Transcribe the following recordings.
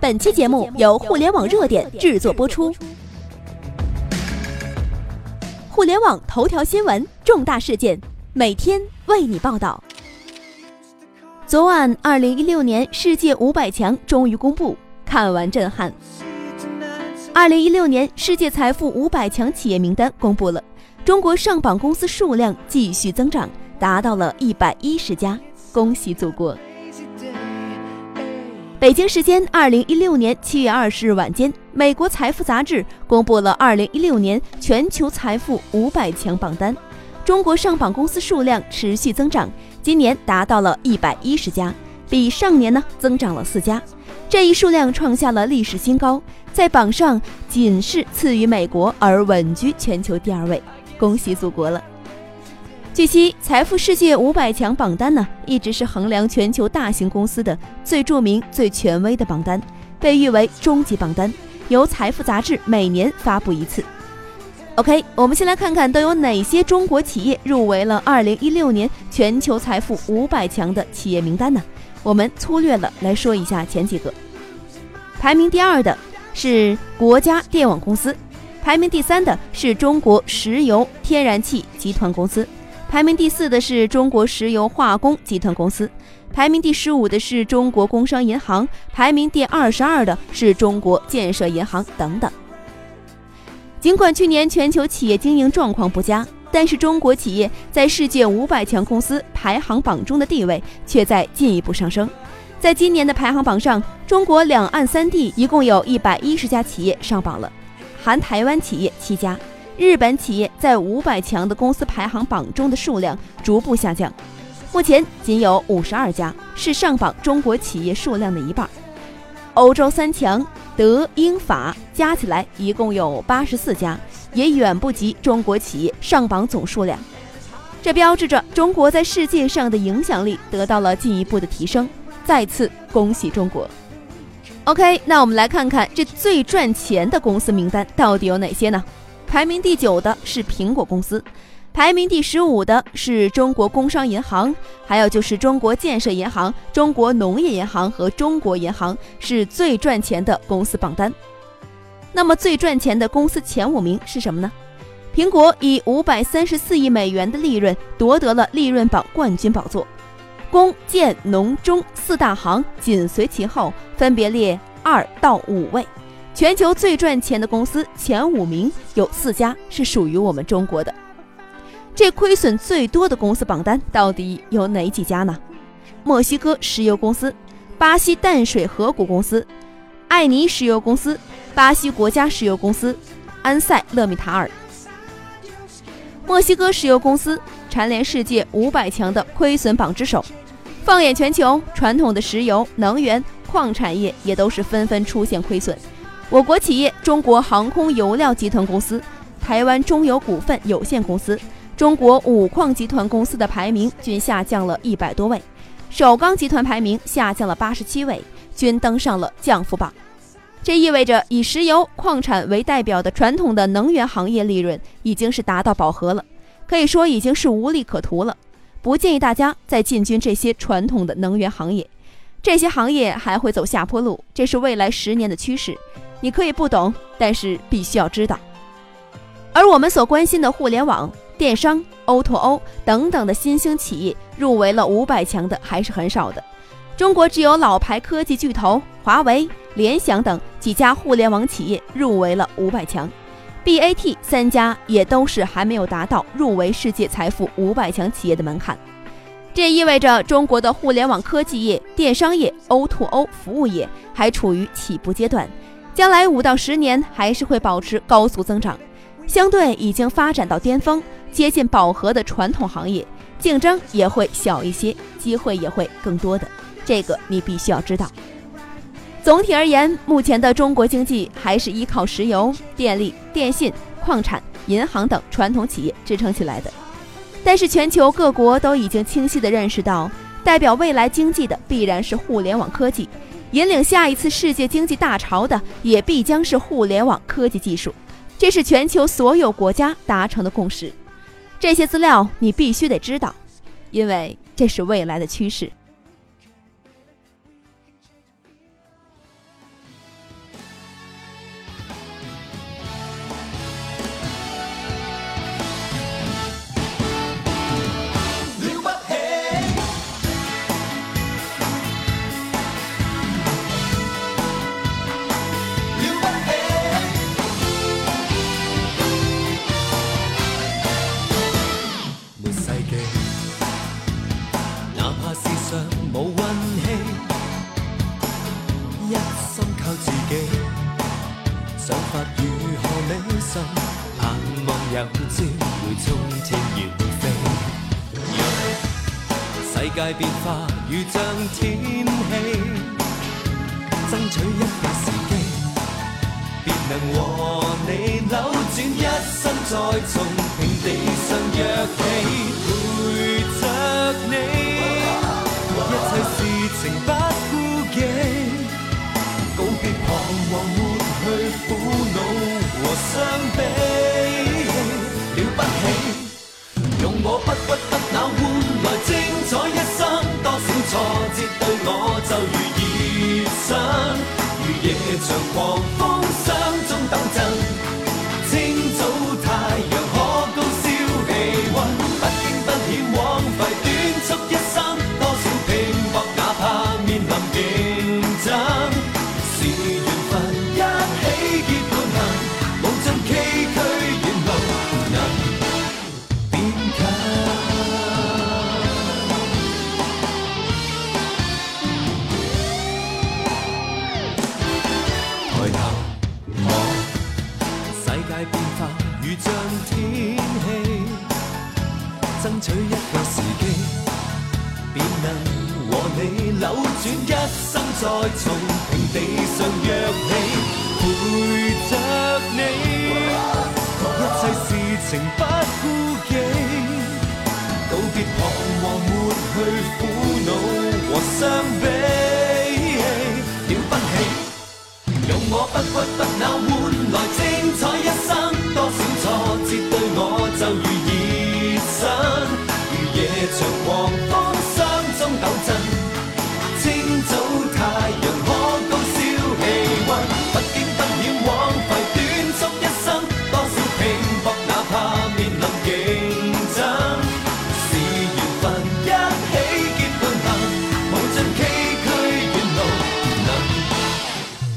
本期节目由互联网热点制作播出。互联网头条新闻，重大事件，每天为你报道。昨晚，二零一六年世界五百强终于公布，看完震撼。二零一六年世界财富五百强企业名单公布了，中国上榜公司数量继续增长，达到了一百一十家，恭喜祖国！北京时间二零一六年七月二十日晚间，美国财富杂志公布了二零一六年全球财富五百强榜单，中国上榜公司数量持续增长，今年达到了一百一十家，比上年呢增长了四家，这一数量创下了历史新高，在榜上仅是次于美国而稳居全球第二位，恭喜祖国了！据悉，财富世界五百强榜单呢，一直是衡量全球大型公司的最著名、最权威的榜单，被誉为终极榜单，由财富杂志每年发布一次。OK，我们先来看看都有哪些中国企业入围了二零一六年全球财富五百强的企业名单呢？我们粗略的来说一下前几个。排名第二的是国家电网公司，排名第三的是中国石油天然气集团公司。排名第四的是中国石油化工集团公司，排名第十五的是中国工商银行，排名第二十二的是中国建设银行等等。尽管去年全球企业经营状况不佳，但是中国企业在世界五百强公司排行榜中的地位却在进一步上升。在今年的排行榜上，中国两岸三地一共有一百一十家企业上榜了，含台湾企业七家。日本企业在五百强的公司排行榜中的数量逐步下降，目前仅有五十二家，是上榜中国企业数量的一半。欧洲三强德、英、法加起来一共有八十四家，也远不及中国企业上榜总数量。这标志着中国在世界上的影响力得到了进一步的提升。再次恭喜中国！OK，那我们来看看这最赚钱的公司名单到底有哪些呢？排名第九的是苹果公司，排名第十五的是中国工商银行，还有就是中国建设银行、中国农业银行和中国银行是最赚钱的公司榜单。那么最赚钱的公司前五名是什么呢？苹果以五百三十四亿美元的利润夺得了利润榜冠军宝座，工建农中四大行紧随其后，分别列二到五位。全球最赚钱的公司前五名有四家是属于我们中国的，这亏损最多的公司榜单到底有哪几家呢？墨西哥石油公司、巴西淡水河谷公司、艾尼石油公司、巴西国家石油公司、安塞勒米塔尔。墨西哥石油公司蝉联世界五百强的亏损榜之首。放眼全球，传统的石油、能源、矿产业也都是纷纷出现亏损。我国企业中国航空油料集团公司、台湾中油股份有限公司、中国五矿集团公司的排名均下降了一百多位，首钢集团排名下降了八十七位，均登上了降幅榜。这意味着以石油矿产为代表的传统的能源行业利润已经是达到饱和了，可以说已经是无利可图了。不建议大家再进军这些传统的能源行业，这些行业还会走下坡路，这是未来十年的趋势。你可以不懂，但是必须要知道。而我们所关心的互联网、电商、O2O O 等等的新兴企业入围了五百强的还是很少的。中国只有老牌科技巨头华为、联想等几家互联网企业入围了五百强，BAT 三家也都是还没有达到入围世界财富五百强企业的门槛。这意味着中国的互联网科技业、电商业、O2O 服务业还处于起步阶段。将来五到十年还是会保持高速增长，相对已经发展到巅峰、接近饱和的传统行业，竞争也会小一些，机会也会更多的。这个你必须要知道。总体而言，目前的中国经济还是依靠石油、电力、电信、矿产、银行等传统企业支撑起来的。但是，全球各国都已经清晰地认识到，代表未来经济的必然是互联网科技。引领下一次世界经济大潮的，也必将是互联网科技技术，这是全球所有国家达成的共识。这些资料你必须得知道，因为这是未来的趋势。会冲天而飞。世界变化如像天气，争取一个时机，别能和你扭转一生，再从平地上跃起，陪着你，一切事情不顾忌，告别彷徨，抹去苦恼和伤。我不屈不那换来精彩一生，多少挫折对我就如热身，如夜场狂扭转一生，再从平地上跃起，陪着你，一切事情不顾忌。告别彷徨，抹去苦恼和伤悲，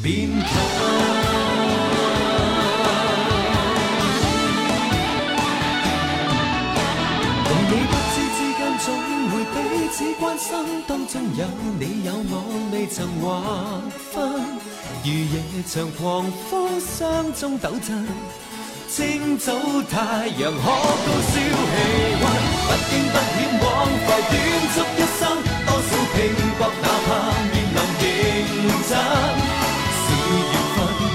变淡。共你不知之间，总会彼此关心，当中有你有我，未曾划分。如夜长狂风霜中抖震，清早太阳可高烧气温。不惊不险往浮短足一生，多少拼搏，哪怕面临竞争。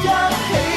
gotta.